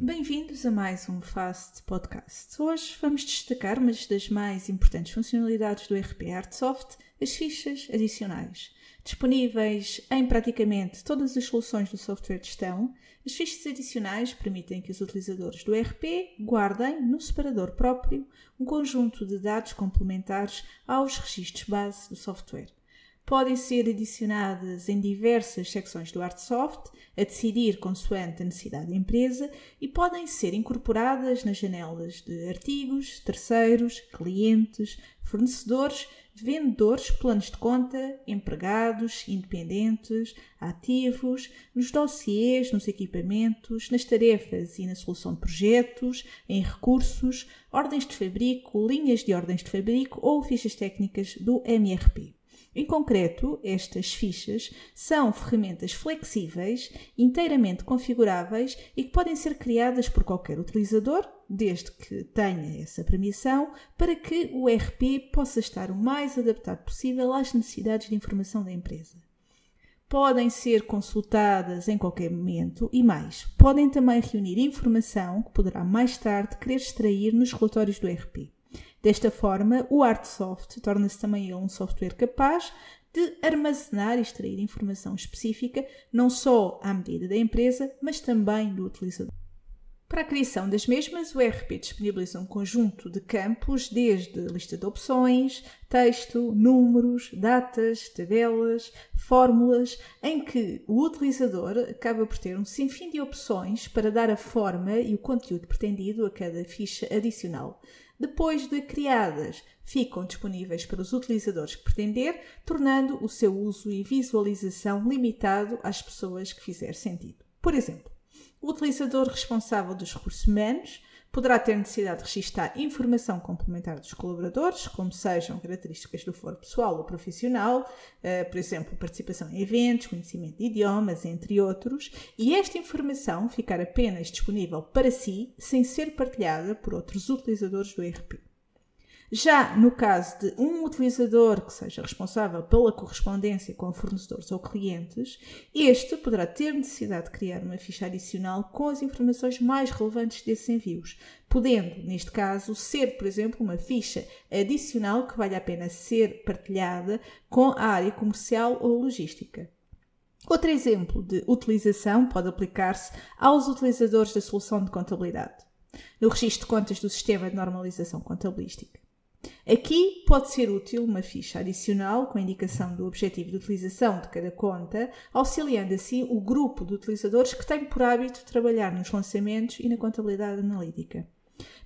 Bem-vindos a mais um Fast Podcast. Hoje vamos destacar uma das mais importantes funcionalidades do RP Artsoft, as fichas adicionais. Disponíveis em praticamente todas as soluções do software de gestão, as fichas adicionais permitem que os utilizadores do RP guardem no separador próprio um conjunto de dados complementares aos registros base do software podem ser adicionadas em diversas secções do Artsoft, a decidir consoante a necessidade da empresa, e podem ser incorporadas nas janelas de artigos, terceiros, clientes, fornecedores, vendedores, planos de conta, empregados, independentes, ativos, nos dossiês, nos equipamentos, nas tarefas e na solução de projetos, em recursos, ordens de fabrico, linhas de ordens de fabrico ou fichas técnicas do MRP. Em concreto, estas fichas são ferramentas flexíveis, inteiramente configuráveis e que podem ser criadas por qualquer utilizador, desde que tenha essa permissão, para que o RP possa estar o mais adaptado possível às necessidades de informação da empresa. Podem ser consultadas em qualquer momento e mais, podem também reunir informação que poderá mais tarde querer extrair nos relatórios do RP. Desta forma, o Artsoft torna-se também um software capaz de armazenar e extrair informação específica, não só à medida da empresa, mas também do utilizador. Para a criação das mesmas, o ERP disponibiliza um conjunto de campos, desde lista de opções, texto, números, datas, tabelas, fórmulas, em que o utilizador acaba por ter um sinfim de opções para dar a forma e o conteúdo pretendido a cada ficha adicional. Depois de criadas, ficam disponíveis para os utilizadores que pretender, tornando o seu uso e visualização limitado às pessoas que fizer sentido. Por exemplo, o utilizador responsável dos recursos humanos poderá ter necessidade de registar informação complementar dos colaboradores, como sejam características do foro pessoal ou profissional, eh, por exemplo, participação em eventos, conhecimento de idiomas, entre outros, e esta informação ficar apenas disponível para si, sem ser partilhada por outros utilizadores do ERP. Já no caso de um utilizador que seja responsável pela correspondência com fornecedores ou clientes, este poderá ter necessidade de criar uma ficha adicional com as informações mais relevantes desses envios, podendo, neste caso, ser, por exemplo, uma ficha adicional que vale a pena ser partilhada com a área comercial ou logística. Outro exemplo de utilização pode aplicar-se aos utilizadores da solução de contabilidade, no registro de contas do Sistema de Normalização Contabilística. Aqui pode ser útil uma ficha adicional com a indicação do objetivo de utilização de cada conta, auxiliando assim o grupo de utilizadores que tem por hábito trabalhar nos lançamentos e na contabilidade analítica.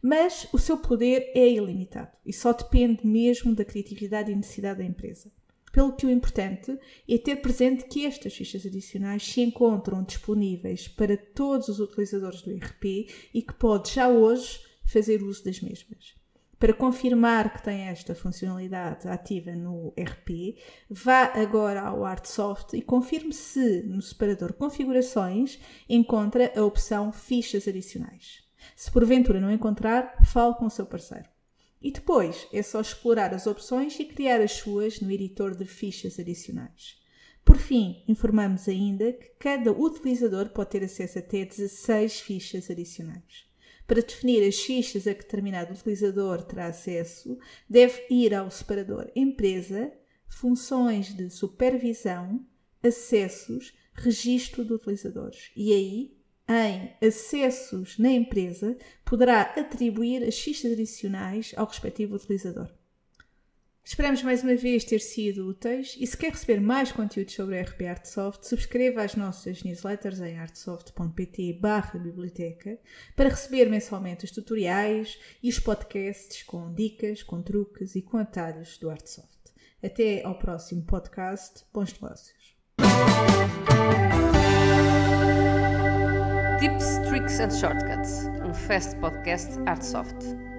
Mas o seu poder é ilimitado e só depende mesmo da criatividade e necessidade da empresa. Pelo que o importante é ter presente que estas fichas adicionais se encontram disponíveis para todos os utilizadores do ERP e que pode já hoje fazer uso das mesmas. Para confirmar que tem esta funcionalidade ativa no RP, vá agora ao Artsoft e confirme se no separador Configurações encontra a opção Fichas Adicionais. Se porventura não encontrar, fale com o seu parceiro. E depois é só explorar as opções e criar as suas no editor de fichas adicionais. Por fim, informamos ainda que cada utilizador pode ter acesso até 16 fichas adicionais. Para definir as fichas a que determinado utilizador terá acesso, deve ir ao separador Empresa, Funções de Supervisão, Acessos, Registro de Utilizadores. E aí, em Acessos na empresa, poderá atribuir as fichas adicionais ao respectivo utilizador. Esperamos mais uma vez ter sido úteis e se quer receber mais conteúdos sobre a RP Artsoft, subscreva as nossas newsletters em artsoft.pt biblioteca para receber mensalmente os tutoriais e os podcasts com dicas, com truques e com atalhos do Artsoft. Até ao próximo podcast. Bons negócios. Tips, Tricks and Shortcuts, um fast podcast Artsoft.